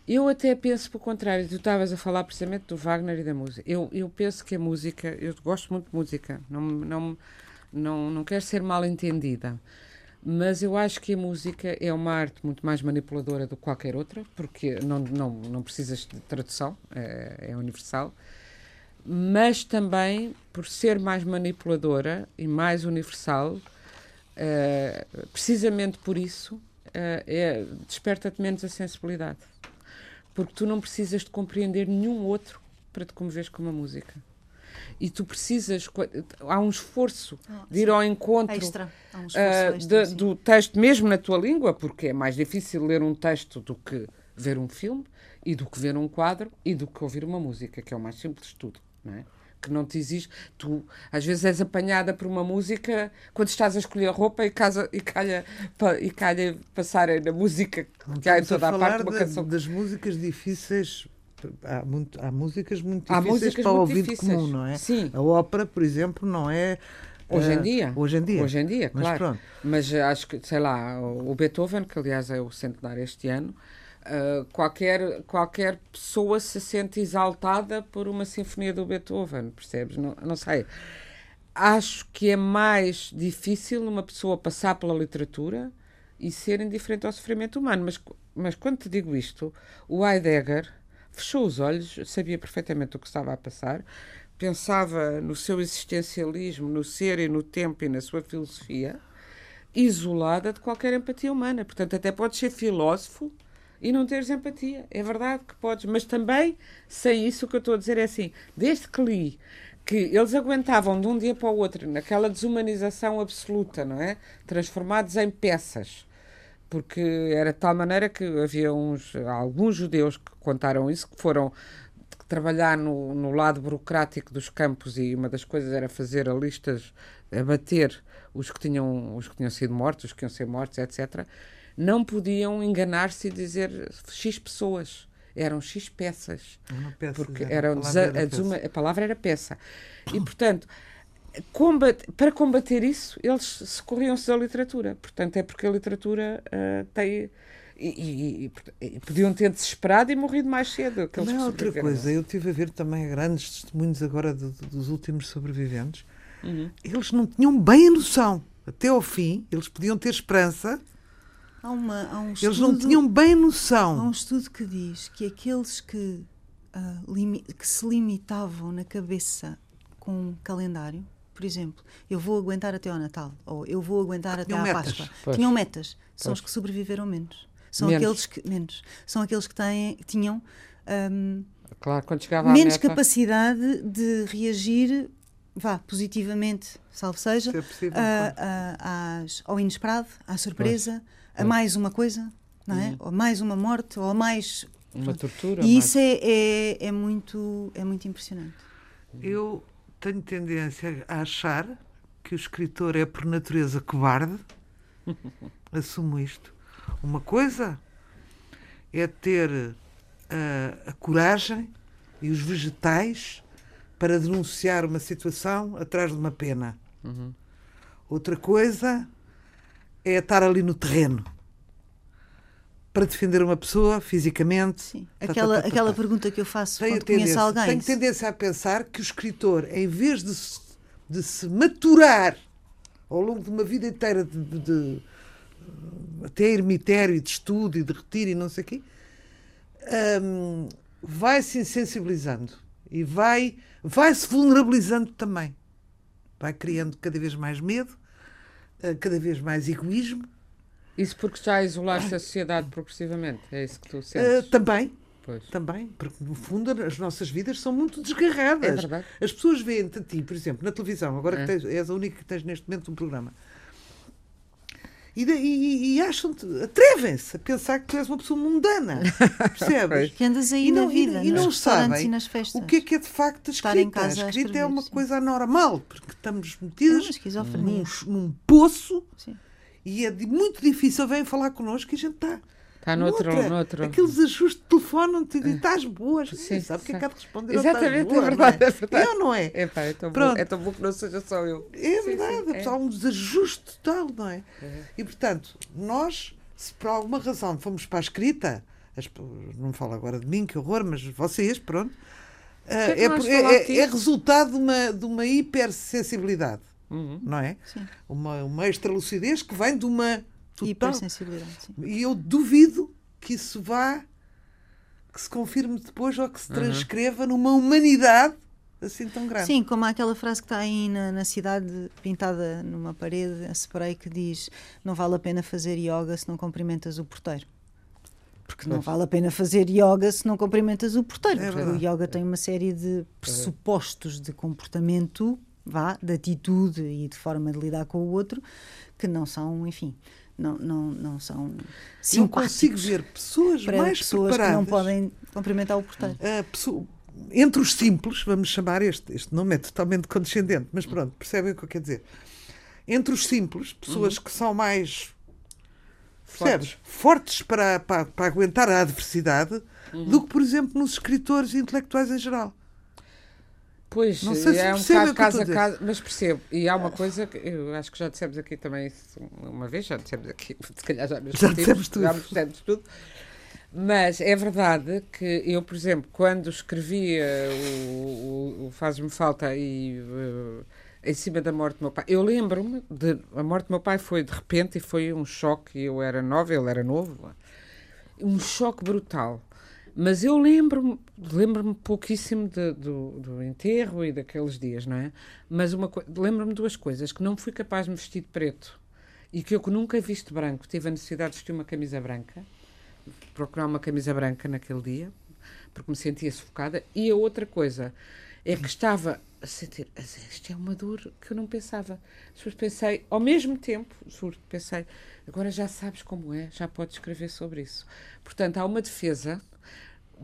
Speaker 4: eu até penso pelo contrário, tu estavas a falar precisamente do Wagner e da música. Eu, eu penso que a música, eu gosto muito de música, não, não, não, não quero ser mal entendida mas eu acho que a música é uma arte muito mais manipuladora do que qualquer outra, porque não, não, não precisas de tradução, é, é universal, mas também por ser mais manipuladora e mais universal, é, precisamente por isso, é, é, desperta-te menos a sensibilidade. Porque tu não precisas de compreender nenhum outro para te comoveres com uma música e tu precisas. Há um esforço oh, de ir ao encontro
Speaker 3: extra.
Speaker 4: Um uh, extra, de, do texto, mesmo na tua língua, porque é mais difícil ler um texto do que ver um filme, e do que ver um quadro, e do que ouvir uma música, que é o mais simples de tudo. Não é? que não te exige. Tu, às vezes, és apanhada por uma música quando estás a escolher roupa e, casa, e, calha, e calha passar na música que há em toda a, a parte. Uma
Speaker 2: de,
Speaker 4: canção.
Speaker 2: das músicas difíceis há, muito, há músicas muito difíceis músicas para o ouvido difíceis. comum, não é?
Speaker 4: Sim.
Speaker 2: A ópera, por exemplo, não é.
Speaker 4: Hoje em eh, dia.
Speaker 2: Hoje em dia.
Speaker 4: Hoje em dia,
Speaker 2: Mas
Speaker 4: claro.
Speaker 2: Pronto.
Speaker 4: Mas acho que, sei lá, o Beethoven, que aliás é o centenário este ano, uh, qualquer, qualquer pessoa se sente exaltada por uma sinfonia do Beethoven, percebes? Não, não sei. Acho que é mais difícil uma pessoa passar pela literatura e ser indiferente ao sofrimento humano. Mas, mas quando te digo isto, o Heidegger fechou os olhos, sabia perfeitamente o que estava a passar, pensava no seu existencialismo, no ser e no tempo e na sua filosofia, isolada de qualquer empatia humana. Portanto, até podes ser filósofo e não teres empatia. É verdade que podes, mas também sem isso o que eu estou a dizer é assim, desde que li que eles aguentavam de um dia para o outro naquela desumanização absoluta, não é? Transformados em peças porque era de tal maneira que havia uns, alguns judeus que contaram isso, que foram trabalhar no, no lado burocrático dos campos e uma das coisas era fazer listas, abater os que tinham, os que tinham sido mortos, os que iam ser mortos, etc. Não podiam enganar-se e dizer X pessoas eram X peças.
Speaker 2: Peça,
Speaker 4: porque eram a, era a palavra era peça. E, portanto, combat, para combater isso, eles socorriam-se da literatura. Portanto, é porque a literatura uh, tem. E, e, e, e, podiam ter desesperado e morrido mais cedo.
Speaker 2: Não é outra coisa. Eu tive a ver também grandes testemunhos agora de, de, dos últimos sobreviventes. Uhum. Eles não tinham bem a noção. Até ao fim, eles podiam ter esperança.
Speaker 3: Há uma, há um
Speaker 2: eles não tinham bem a noção.
Speaker 3: Há um estudo que diz que aqueles que, uh, limi, que se limitavam na cabeça com um calendário por exemplo, eu vou aguentar até ao Natal, ou eu vou aguentar até à Páscoa. Pois. Tinham metas. São pois. os que sobreviveram menos. São menos. aqueles que menos. São aqueles que têm, tinham um,
Speaker 4: claro, quando chegava
Speaker 3: menos
Speaker 4: meta...
Speaker 3: capacidade de reagir vá, positivamente, salvo seja,
Speaker 2: se é possível,
Speaker 3: a, a, às, ao inesperado, à surpresa, pois. a mais uma coisa, não é? Uhum. Ou mais uma morte, ou mais
Speaker 4: uma tortura.
Speaker 3: E mais... isso é, é, é, muito, é muito impressionante.
Speaker 2: Eu tenho tendência a achar que o escritor é por natureza cobarde. <laughs> Assumo isto. Uma coisa é ter a, a coragem e os vegetais para denunciar uma situação atrás de uma pena. Uhum. Outra coisa é estar ali no terreno para defender uma pessoa fisicamente.
Speaker 3: Sim. Tá, tá, aquela, tá, tá, aquela pergunta que eu faço tenho quando conheço alguém.
Speaker 2: Tenho tendência a pensar que o escritor, em vez de se, de se maturar ao longo de uma vida inteira de, de, de até ermitério e de estudo e de retiro e não sei o quê, um, vai se insensibilizando e vai, vai se vulnerabilizando também. Vai criando cada vez mais medo, uh, cada vez mais egoísmo
Speaker 4: isso porque já isolaste a sociedade progressivamente? É isso que tu sentes?
Speaker 2: Uh, também. Pois. Também, porque no fundo as nossas vidas são muito desgarradas.
Speaker 4: É verdade.
Speaker 2: As pessoas veem-te a ti, por exemplo, na televisão, agora é. que tens, és a única que tens neste momento um programa. E, e, e acham-te, atrevem-se a pensar que tu és uma pessoa mundana, <laughs> percebes?
Speaker 3: que andas aí e não, na vida,
Speaker 2: e, e não sabem
Speaker 3: nas festas.
Speaker 2: o que é que é de facto a escrita. A escrita é uma sim. coisa anormal, porque estamos metidos é num, num poço sim e é muito difícil, vem falar connosco e a gente está.
Speaker 4: Está noutro, noutra. noutro.
Speaker 2: Aqueles ajustes de telefone te dizem, estás boas. Sim, sabe o que é que há de responder?
Speaker 4: Exatamente,
Speaker 2: boa,
Speaker 4: é verdade.
Speaker 2: Não
Speaker 4: é? é verdade.
Speaker 2: Eu não é?
Speaker 4: É, pá, é, tão bom, é tão bom que não seja só eu.
Speaker 2: É sim, verdade, sim, é. há um desajuste total, não é? é? E portanto, nós, se por alguma razão fomos para a escrita, não falo agora de mim, que horror, mas vocês, pronto, é, é, é, é resultado de uma, de uma hipersensibilidade uhum. não é? Sim. Uma, uma extra lucidez que vem de uma
Speaker 3: total... hipersensibilidade. Sim.
Speaker 2: E eu duvido que isso vá, que se confirme depois ou que se transcreva uhum. numa humanidade assim tão grande.
Speaker 3: Sim, como aquela frase que está aí na, na cidade pintada numa parede a spray que diz não vale a pena fazer yoga se não cumprimentas o porteiro. Porque não vale a pena fazer yoga se não cumprimentas o porteiro. É o yoga tem uma série de pressupostos de comportamento vá, de atitude e de forma de lidar com o outro, que não são, enfim, não, não, não são simpáticos.
Speaker 2: Eu consigo ver pessoas
Speaker 3: para
Speaker 2: mais
Speaker 3: pessoas
Speaker 2: preparadas.
Speaker 3: que não podem cumprimentar o porteiro.
Speaker 2: pessoa, entre os simples, vamos chamar este, este nome é totalmente condescendente, mas pronto, percebem o que eu quero dizer? Entre os simples, pessoas uhum. que são mais fortes, fortes para, para, para, aguentar a adversidade, uhum. do que, por exemplo, nos escritores e intelectuais em geral.
Speaker 4: Pois, não sei se é um bocado casa a casa, mas percebo. E há uma coisa que eu acho que já dissemos aqui também uma vez, já dissemos aqui, <laughs> se calhar já,
Speaker 2: já dissemos tudo.
Speaker 4: Já dissemos tudo. Mas é verdade que eu, por exemplo, quando escrevia o, o, o Faz-me Falta e uh, em cima da morte do meu pai, eu lembro-me de a morte do meu pai foi de repente e foi um choque. Eu era nova, ele era novo, um choque brutal. Mas eu lembro-me lembro-me pouquíssimo de, do, do enterro e daqueles dias, não é? Mas uma lembro-me duas coisas: que não fui capaz de me vestir de preto e que eu que nunca viste branco, tive a necessidade de vestir uma camisa branca, procurar uma camisa branca naquele dia, porque me sentia sufocada. E a outra coisa é que estava a sentir, isto é uma dor que eu não pensava. Depois pensei, ao mesmo tempo, juro, pensei, agora já sabes como é, já podes escrever sobre isso. Portanto, há uma defesa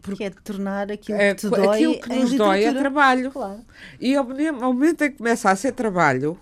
Speaker 3: porque que é de tornar aquilo é, que te dói
Speaker 4: aquilo que nos dói é trabalho. Claro. E ao, ao momento em que começa a ser trabalho,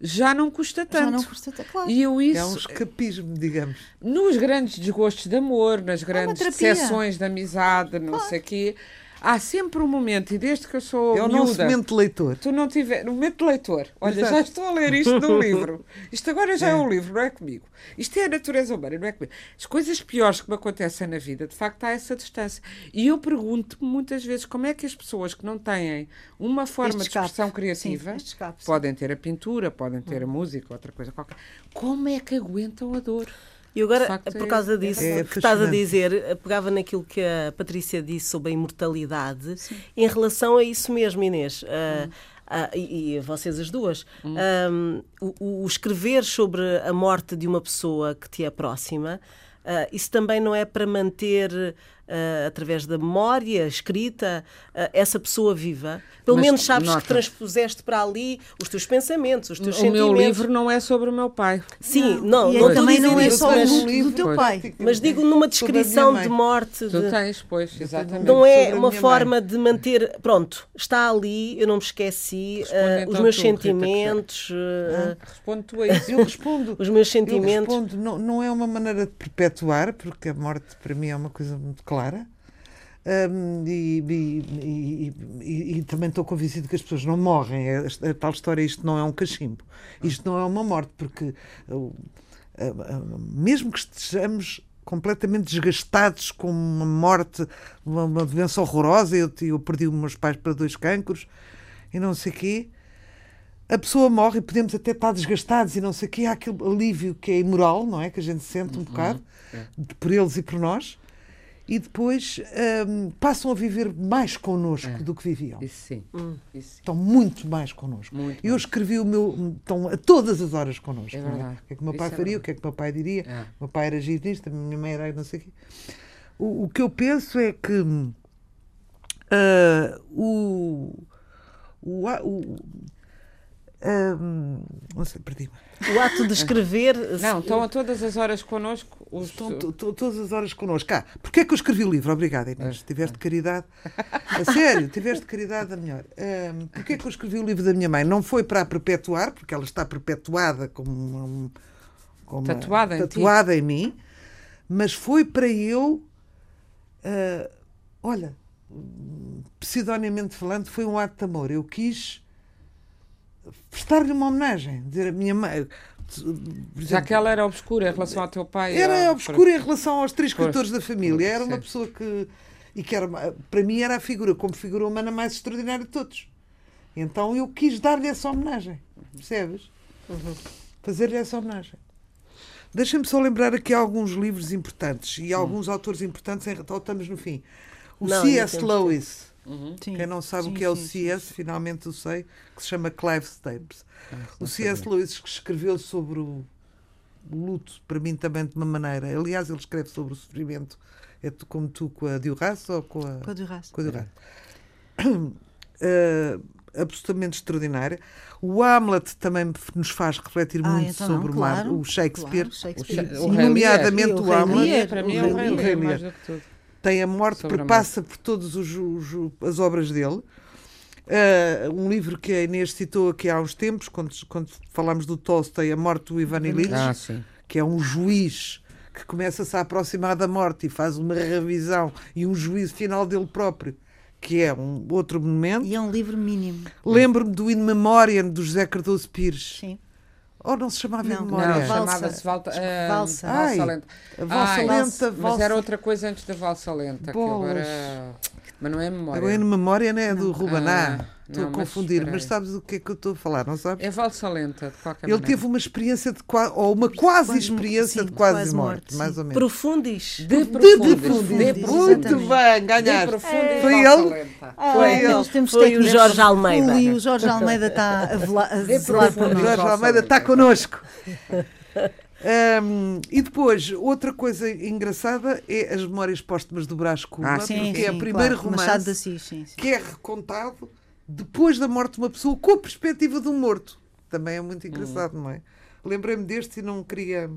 Speaker 4: já não custa tanto. Já
Speaker 3: não custa tanto, claro.
Speaker 4: E eu isso,
Speaker 2: é um escapismo, digamos.
Speaker 4: Nos grandes desgostos de amor, nas grandes decepções de amizade, não claro. sei o quê há sempre um momento, e desde que eu sou.
Speaker 2: É o
Speaker 4: miúda,
Speaker 2: nosso momento de leitor.
Speaker 4: Tu não tiver. No momento de leitor. Olha, Exato. já estou a ler isto no <laughs> livro. Isto agora já é. é um livro, não é comigo. Isto é a natureza humana, não é comigo. As coisas piores que me acontecem na vida, de facto, há essa distância. E eu pergunto-me muitas vezes como é que as pessoas que não têm uma forma de expressão criativa sim, escape, podem ter a pintura, podem ter a hum. música, outra coisa qualquer. Como é que aguentam a dor?
Speaker 1: E agora, facto, por causa é, disso é que estás a dizer, pegava naquilo que a Patrícia disse sobre a imortalidade, Sim. em relação a isso mesmo, Inês. Uh, uh, e, e, vocês as duas. Hum. Um, o, o, escrever sobre a morte de uma pessoa que te é próxima, uh, isso também não é para manter uh, através da memória escrita, uh, essa pessoa viva. Pelo Mas, menos sabes nota. que transpuseste para ali os teus pensamentos, os teus o sentimentos.
Speaker 4: O meu livro não é sobre o meu pai.
Speaker 1: Sim, não,
Speaker 3: não, não também não é só o livro do teu pois. pai.
Speaker 1: Mas digo numa descrição de morte.
Speaker 4: Tu tens, pois, exatamente.
Speaker 1: Não é uma forma mãe. de manter. Pronto, está ali, eu não me esqueci, uh, então os meus tu, sentimentos.
Speaker 4: Uh, Responde tu a isso.
Speaker 2: Eu respondo. <laughs>
Speaker 1: os meus sentimentos.
Speaker 2: Eu respondo, não, não é uma maneira de perpetuar, porque a morte para mim é uma coisa muito clara clara. Um, e, e, e, e, também estou convencido que as pessoas não morrem. É, a, tal história, isto não é um cachimbo. Isto não é uma morte, porque uh, uh, mesmo que estejamos completamente desgastados com uma morte, uma, uma doença horrorosa, eu, eu perdi os meus pais para dois cancros e não sei o quê, a pessoa morre e podemos até estar desgastados e não sei o quê, há aquele alívio que é imoral, não é? Que a gente sente um uhum. bocado, é. por eles e por nós e depois um, passam a viver mais connosco é. do que viviam.
Speaker 4: Isso sim. Hum.
Speaker 2: Isso sim. Estão muito mais connosco. Muito eu mais. escrevi o meu. Estão a todas as horas connosco. É
Speaker 4: verdade.
Speaker 2: O que é que o meu pai Isso é faria, é o que é que o meu pai diria. É. O meu pai era girista, a minha mãe era não sei o quê. O, o que eu penso é que uh, o, o, o não sei, perdi-me.
Speaker 1: O ato de escrever. <laughs>
Speaker 4: Não, estão a todas as horas connosco.
Speaker 2: Os... Estão todas as horas connosco. Ah, porquê é que eu escrevi o livro? Obrigada, Inês. É. Tiveste caridade. A sério, tiveste caridade a melhor. Um, porquê é que eu escrevi o livro da minha mãe? Não foi para a perpetuar, porque ela está perpetuada como.
Speaker 4: Como tatuada,
Speaker 2: uma, tatuada em, em, mim, mas foi para eu. Uh, olha, pseudonimamente falando, foi um ato de amor. Eu quis prestar-lhe uma homenagem. Dizer, a minha mãe.
Speaker 4: Exemplo, Já que ela era obscura em relação ao teu pai.
Speaker 2: Era obscura em relação aos três escritores da família. Era uma pessoa que. E que era, para mim era a figura, como figura humana, mais extraordinária de todos. Então eu quis dar-lhe essa homenagem. Percebes? Uhum. Fazer-lhe essa homenagem. Deixa-me só lembrar aqui alguns livros importantes e alguns autores importantes. Então estamos no fim. O C.S. Lewis. Uhum. Quem não sabe sim, o que é o CS, finalmente eu sei, que se chama Clive Staples. Ah, o C.S. Lewis que escreveu sobre o luto, para mim também de uma maneira. Aliás, ele escreve sobre o sofrimento, é tu, como tu com a Duras ou com a.
Speaker 3: Com a Duras.
Speaker 2: Com a Duras. Uh, <coughs> absolutamente extraordinária. O Hamlet também nos faz refletir ah, muito então sobre não, claro, o, Shakespeare,
Speaker 3: claro, Shakespeare.
Speaker 2: O, nomeadamente o, o Hamlet.
Speaker 4: para mim é o Rei Lear, mais do que tudo
Speaker 2: tem a morte,
Speaker 4: Sobre a
Speaker 2: perpassa por todas as obras dele. Uh, um livro que a Inês citou aqui há uns tempos, quando, quando falámos do Tolstói, A Morte do Ivan Illich,
Speaker 4: Ah,
Speaker 2: que é um juiz que começa-se a aproximar da morte e faz uma revisão e um juízo final dele próprio, que é um outro momento.
Speaker 3: E é um livro mínimo.
Speaker 2: Lembro-me do In Memoriam, do José Cardoso Pires.
Speaker 3: Sim.
Speaker 2: Ou não se chamava
Speaker 3: Não,
Speaker 2: Memória?
Speaker 4: Não, chamava-se Valta, uh,
Speaker 3: Valsa.
Speaker 4: Valsa
Speaker 2: Ai,
Speaker 4: Lenta.
Speaker 2: a Valsa
Speaker 4: Ai,
Speaker 2: Lenta,
Speaker 4: Mas
Speaker 2: Valsa-
Speaker 4: era outra coisa antes da Valsa Lenta. Que agora... Mas não é memória.
Speaker 2: Agora In Memória não é do Rubaná.
Speaker 4: Ah,
Speaker 2: Estou
Speaker 4: não,
Speaker 2: a
Speaker 4: mas
Speaker 2: confundir, mas,
Speaker 4: aí.
Speaker 2: sabes do que é que eu estou a falar, não sabes?
Speaker 4: É Valsa Lenta, de qualquer
Speaker 2: Ele
Speaker 4: maneira.
Speaker 2: teve uma experiência de quase, ou uma quase
Speaker 3: Quase-
Speaker 2: experiência
Speaker 3: sim,
Speaker 2: de quase,
Speaker 3: quase
Speaker 2: morte,
Speaker 3: morte,
Speaker 2: mais ou menos.
Speaker 1: Profundis.
Speaker 4: De
Speaker 2: De
Speaker 4: profundis.
Speaker 2: profundis.
Speaker 4: De
Speaker 2: Muito
Speaker 4: profundis.
Speaker 2: bem,
Speaker 4: De
Speaker 2: ganhaste.
Speaker 4: profundis,
Speaker 2: Foi ele?
Speaker 4: Lenta.
Speaker 2: Foi
Speaker 3: Ah,
Speaker 2: ele.
Speaker 3: nós temos
Speaker 1: Foi o. Jorge Almeida.
Speaker 3: Ui, o Jorge Almeida está a velar, a
Speaker 4: De
Speaker 3: zelar por nós.
Speaker 2: Jorge Almeida está connosco. <laughs> Hum, e depois, outra coisa engraçada é as Memórias Póstumas do Brás Cubas,
Speaker 4: Ah,
Speaker 3: Sim,
Speaker 2: porque é
Speaker 3: sim,
Speaker 2: o primeiro
Speaker 3: claro. Machado de
Speaker 2: romance
Speaker 3: Assis, sim, sim.
Speaker 2: que é recontado depois da morte de uma pessoa com a perspectiva um morto. Também é muito engraçado, não é? Lembrei-me deste e não queria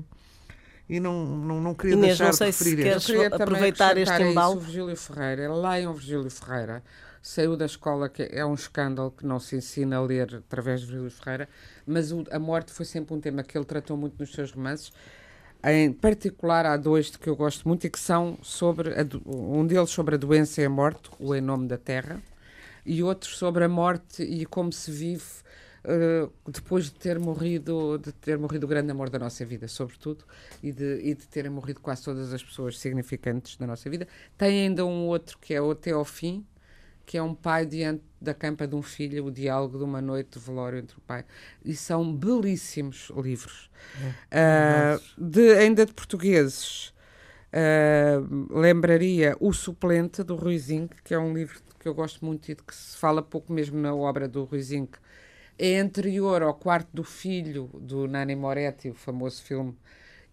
Speaker 2: e não, não, não queria
Speaker 1: Inês,
Speaker 2: deixar
Speaker 1: não sei
Speaker 2: de
Speaker 1: se
Speaker 2: referir
Speaker 1: queres-
Speaker 2: este.
Speaker 4: Eu queria também
Speaker 1: aproveitar este
Speaker 4: isso
Speaker 1: embalo.
Speaker 4: o Virgílio Ferreira. Leiam Virgílio Ferreira. Saiu da escola, que é um escândalo que não se ensina a ler através de Virgílio Ferreira, mas o- a morte foi sempre um tema que ele tratou muito nos seus romances. Em particular, há dois de que eu gosto muito e que são sobre a do- um deles sobre a doença e a morte, o Em Nome da Terra, e outro sobre a morte e como se vive eh, depois de ter morrido de ter morrido o grande amor da nossa vida, sobretudo, e de, e de terem morrido quase todas as pessoas significantes da nossa vida. Tem ainda um outro que é o Até ao Fim, que é um pai diante da campa de um filho, o diálogo de uma noite de velório entre o pai. E são belíssimos livros. Ah, de, ainda de portugueses, ah, lembraria O Suplente, do Rui Zinc, que é um livro que eu gosto muito e de que se fala pouco mesmo na obra do Rui Zinc. É anterior ao Quarto do Filho, do Nani Moretti, o famoso filme,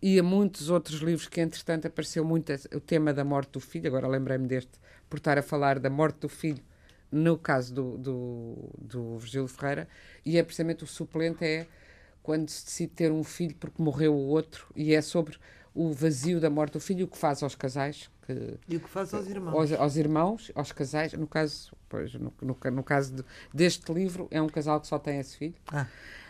Speaker 4: e a muitos outros livros que, entretanto, apareceu muito o tema da morte do filho. Agora lembrei-me deste, por estar a falar da morte do filho, no caso do, do, do Virgílio Ferreira, e é precisamente o suplente é quando se decide ter um filho porque morreu o outro, e é sobre o vazio da morte do filho, o que faz aos casais, que,
Speaker 2: E o que faz aos irmãos?
Speaker 4: aos, aos irmãos, aos casais, no caso, pois, no, no, no caso de- deste livro, é um casal que só tem esse filho,
Speaker 2: Ah.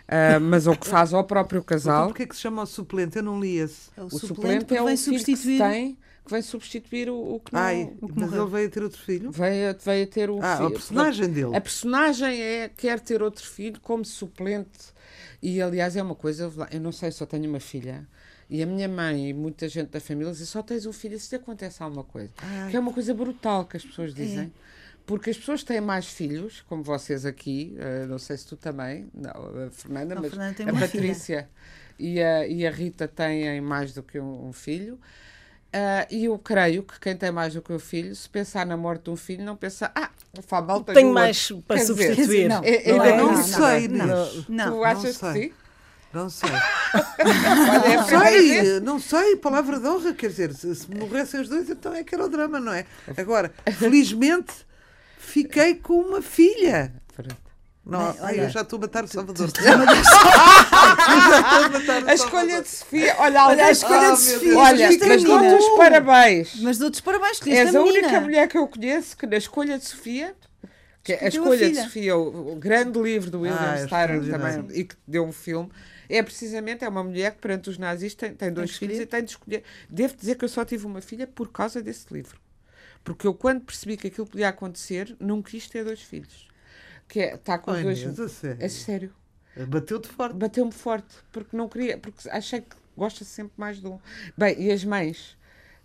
Speaker 4: Ah, mas o que faz ao próprio
Speaker 2: Então,
Speaker 4: casal,
Speaker 2: porquê é que se chama o suplente? Eu não li esse.
Speaker 3: É o,
Speaker 4: o
Speaker 3: suplente,
Speaker 4: suplente
Speaker 3: porque
Speaker 4: é o filho que se
Speaker 3: substituir.
Speaker 4: tem, que vem substituir o, o que não...
Speaker 2: Ai,
Speaker 3: o que
Speaker 2: mas
Speaker 3: morreu.
Speaker 2: ele veio a ter outro filho?
Speaker 4: Veio, veio a ter o
Speaker 2: Ah,
Speaker 4: filho.
Speaker 2: a personagem dele.
Speaker 4: A personagem é, quer ter outro filho como suplente. E, aliás, é uma coisa... Eu não sei, só tenho uma filha. E a minha mãe e muita gente da família dizem só tens um filho se te acontece alguma coisa.
Speaker 2: Ai.
Speaker 4: Que é uma coisa brutal que as pessoas dizem. Porque as pessoas têm mais filhos, como vocês aqui, eh, não sei se tu também, não, a Fernanda,
Speaker 3: Não,
Speaker 4: mas
Speaker 3: Fernanda tem
Speaker 4: a
Speaker 3: uma
Speaker 4: Patrícia e a, e a Rita têm mais do que um, um filho. Ah, e eu creio que quem tem mais do que um filho, se pensar na morte de um filho, não pensa, ah, tenho
Speaker 1: Tenho
Speaker 4: outro."
Speaker 1: mais para
Speaker 4: Quer dizer,
Speaker 1: substituir.
Speaker 3: não,
Speaker 4: é- é-
Speaker 1: não
Speaker 2: Ainda
Speaker 1: é?
Speaker 2: não,
Speaker 3: não,
Speaker 2: sei,
Speaker 3: não. Não,
Speaker 4: tu achas
Speaker 2: não
Speaker 4: que sim?
Speaker 2: Não sei. <laughs>
Speaker 4: Olha, é
Speaker 2: Não sei, não sei, palavra de honra, quer dizer, se, se morressem os dois, então é que era o drama, não é? Agora, felizmente, fiquei com uma filha. Não,
Speaker 3: Bem,
Speaker 2: ai,
Speaker 3: olha,
Speaker 2: eu já estou a matar o Salvador. Eu já estou <laughs> a
Speaker 4: escolha de Sofia, olha, alguém-
Speaker 3: a escolha
Speaker 2: Ah,
Speaker 3: de Sofia.
Speaker 2: Deus.
Speaker 4: olha, mas
Speaker 3: menina.
Speaker 4: dou-te os parabéns.
Speaker 3: Mas dou-te os parabéns,
Speaker 4: És
Speaker 3: escolheste
Speaker 4: a
Speaker 3: a
Speaker 4: única mulher que eu conheço que na escolha de Sofia, que é a escolha de. Sofia, o, o grande livro do William
Speaker 2: Ah, é
Speaker 4: Styron
Speaker 2: extraordinário.
Speaker 4: também, e que deu um filme, é precisamente é uma mulher que perante os nazis tem, tem dois
Speaker 3: de
Speaker 4: filhos e tem de escolher. Devo dizer que eu só tive uma filha por causa desse livro. Porque eu, quando percebi que aquilo podia acontecer, não quis ter dois filhos. Que é, está com
Speaker 2: Ai,
Speaker 4: dois.
Speaker 2: A sério.
Speaker 4: É sério.
Speaker 2: Bateu-te forte.
Speaker 4: Bateu-me forte, porque não queria, porque achei que gosta sempre mais de um. Bem, e as mães?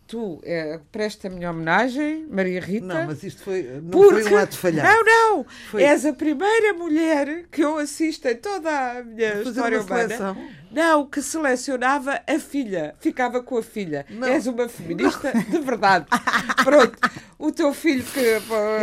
Speaker 4: Tu é, presta a minha homenagem, Maria Rita.
Speaker 2: Não, mas isto foi, não
Speaker 4: porque...
Speaker 2: foi um ato falhado.
Speaker 4: Não, não!
Speaker 2: Foi-
Speaker 4: És a primeira mulher que eu assisto em toda a minha
Speaker 2: Fazer
Speaker 4: história
Speaker 2: uma
Speaker 4: humana.
Speaker 2: seleção.
Speaker 4: Não, que selecionava a filha, ficava com a filha.
Speaker 2: Não.
Speaker 4: És uma feminista de verdade. Pronto. O teu filho que.
Speaker 2: É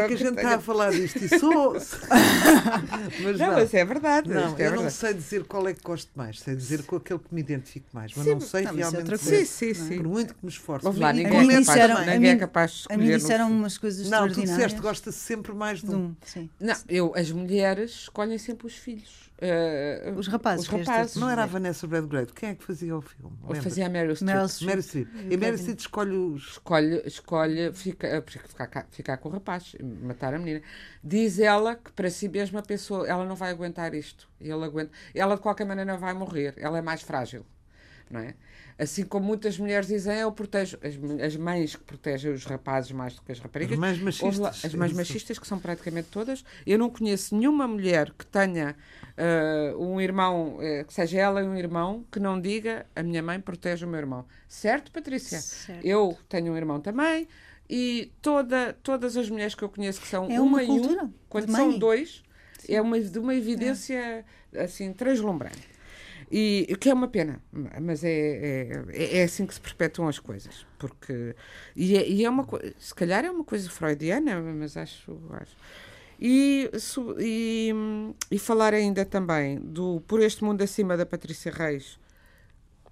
Speaker 2: que a gente está a falar disto e sou. <laughs>
Speaker 4: mas não, não, mas é verdade.
Speaker 2: Não,
Speaker 4: é
Speaker 2: eu
Speaker 4: verdade.
Speaker 2: não sei dizer qual é que gosto mais, sei dizer com aquele que me identifico mais, mas sim, não sei não, realmente.
Speaker 4: Sim, sim, sim.
Speaker 2: Por muito que me esforce.
Speaker 4: Lá, ninguém, é capaz, ninguém é capaz de escolher.
Speaker 3: A mim disseram umas coisas
Speaker 2: Não, tu disseste gosta sempre mais de um.
Speaker 3: Sim.
Speaker 4: Não, eu, as mulheres escolhem sempre os filhos. Uh,
Speaker 3: os rapazes.
Speaker 4: Os rapazes.
Speaker 2: Não era a Vanessa Redgrave. Quem é que fazia o filme?
Speaker 4: Fazia a Meryl Streep.
Speaker 2: Meryl Streep. E Meryl Streep escolhe os...
Speaker 4: Escolhe, escolhe fica, ficar, ficar com o rapaz, matar a menina. Diz ela que para si mesma pensou, ela não vai aguentar isto. Ele aguenta. Ela de qualquer maneira vai morrer. Ela é mais frágil. Não é? Assim como muitas mulheres dizem, eu protejo as, as mães que protegem os rapazes mais do que as raparigas.
Speaker 2: As mais machistas.
Speaker 4: As mais machistas, que são praticamente todas. Eu não conheço nenhuma mulher que tenha uh, um irmão, uh, que seja ela um irmão, que não diga a minha mãe protege o meu irmão. Certo, Patrícia?
Speaker 3: Certo.
Speaker 4: Eu tenho um irmão também e toda, todas as mulheres que eu conheço que são
Speaker 3: é
Speaker 4: uma,
Speaker 3: uma
Speaker 4: e um, quando são dois, Sim. é uma, de uma evidência é. assim translumbrante. E o que é uma pena, mas é, é, é, assim que se perpetuam as coisas. Porque, e é, e é uma se calhar é uma coisa freudiana, mas acho. acho e, e, e falar ainda também do Por Este Mundo Acima da Patrícia Reis,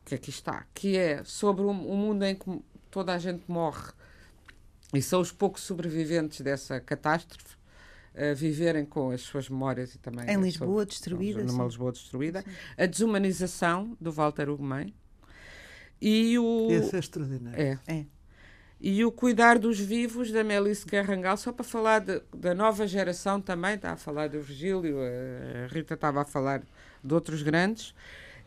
Speaker 4: que aqui está, que é sobre um, um mundo em que toda a gente morre e são os poucos sobreviventes dessa catástrofe a viverem com as suas memórias e também
Speaker 3: em Lisboa destruída
Speaker 4: numa sim. Lisboa destruída sim. a desumanização do Walter Ugumem e o
Speaker 2: esse é extraordinário
Speaker 4: é,
Speaker 3: é
Speaker 4: e o Cuidar dos Vivos da Melissa Garrangal, só para falar de, da nova geração também, está a falar do Virgílio, a Rita estava a falar de outros grandes,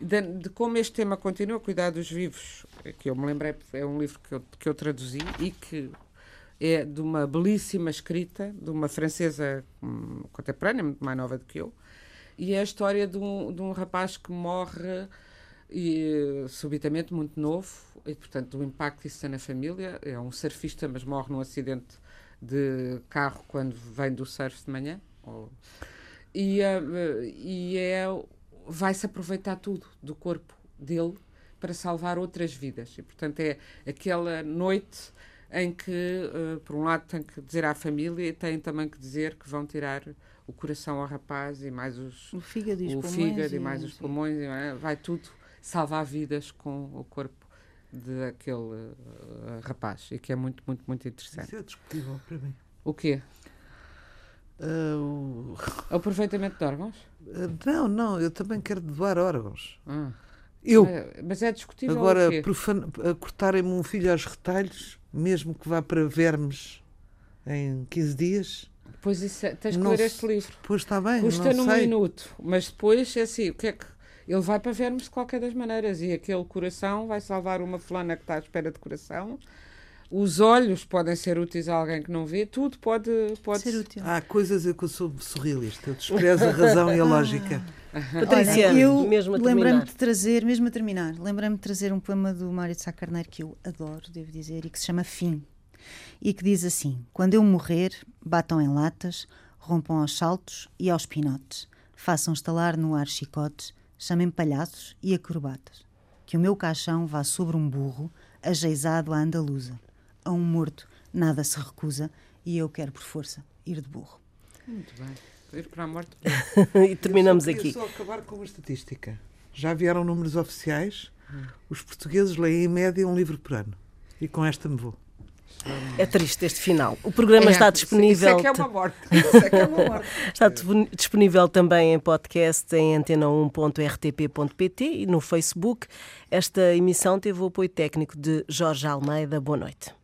Speaker 4: de, de, como este tema continua, Cuidar dos Vivos, que eu me lembrei, é um livro que eu, que eu traduzi e que é de uma belíssima escrita, de uma francesa hum, contemporânea, muito mais nova do que eu, e é a história de um, de um rapaz que morre e subitamente muito novo e portanto o impacto disso na família. É um surfista mas morre num acidente de carro quando vem do surf de manhã ou, e, uh, e é vai-se aproveitar tudo do corpo dele para salvar outras vidas. E portanto é aquela noite em que uh, por um lado tem que dizer à família e tem também que dizer que vão tirar o coração ao rapaz e mais os
Speaker 3: o fígado e,
Speaker 4: o
Speaker 3: os
Speaker 4: fígado
Speaker 3: e,
Speaker 4: e mais os pulmões e, vai tudo salvar vidas com o corpo daquele uh, rapaz e que é muito, muito, muito interessante.
Speaker 2: Isso é discutível para mim.
Speaker 4: O quê?
Speaker 2: Uh, o... <laughs>
Speaker 4: Aproveitamento de órgãos?
Speaker 2: Uh, não, não, eu também quero doar órgãos.
Speaker 4: Ah.
Speaker 2: Eu.
Speaker 4: É, mas é discutível.
Speaker 2: Agora, profan... cortarem-me um filho aos retalhos, mesmo que vá para vermes em 15 dias.
Speaker 4: Pois isso, é, tens que ler este livro.
Speaker 2: Pois está bem.
Speaker 4: Custa
Speaker 2: num
Speaker 4: sei. minuto, mas depois é assim: o que é que ele vai para vermos de qualquer das maneiras e aquele coração vai salvar uma fulana que está à espera de coração. Os olhos podem ser úteis a alguém que não vê, tudo pode, pode
Speaker 3: ser útil.
Speaker 2: Há coisas que eu sou surrealista, eu desprezo a razão e a lógica.
Speaker 1: Patrícia,
Speaker 3: eu lembrei-me de trazer, mesmo a terminar, lembrei-me de trazer um poema do Mário de Sá Carneiro que eu adoro, devo dizer, e que se chama Fim. E que diz assim: Quando eu morrer, batam em latas, rompam aos saltos e aos pinotes, façam estalar no ar chicotes chamem palhaços e acrobatas. Que o meu caixão vá sobre um burro, ajeizado à andaluza. A um morto nada se recusa e eu quero por força ir de burro.
Speaker 4: Muito bem. Ir para a morte. <laughs>
Speaker 1: e terminamos
Speaker 2: eu
Speaker 1: só aqui.
Speaker 2: só acabar com uma estatística. Já vieram números oficiais. Os portugueses leem em média um livro por ano. E com esta me vou.
Speaker 1: É triste este final. O programa é, está disponível.
Speaker 4: Isso é que é uma morte. Isso é que é uma <laughs> morte.
Speaker 1: está disponível também em podcast em antena1.rtp.pt e no Facebook. Esta emissão teve o apoio técnico de Jorge Almeida. Boa noite.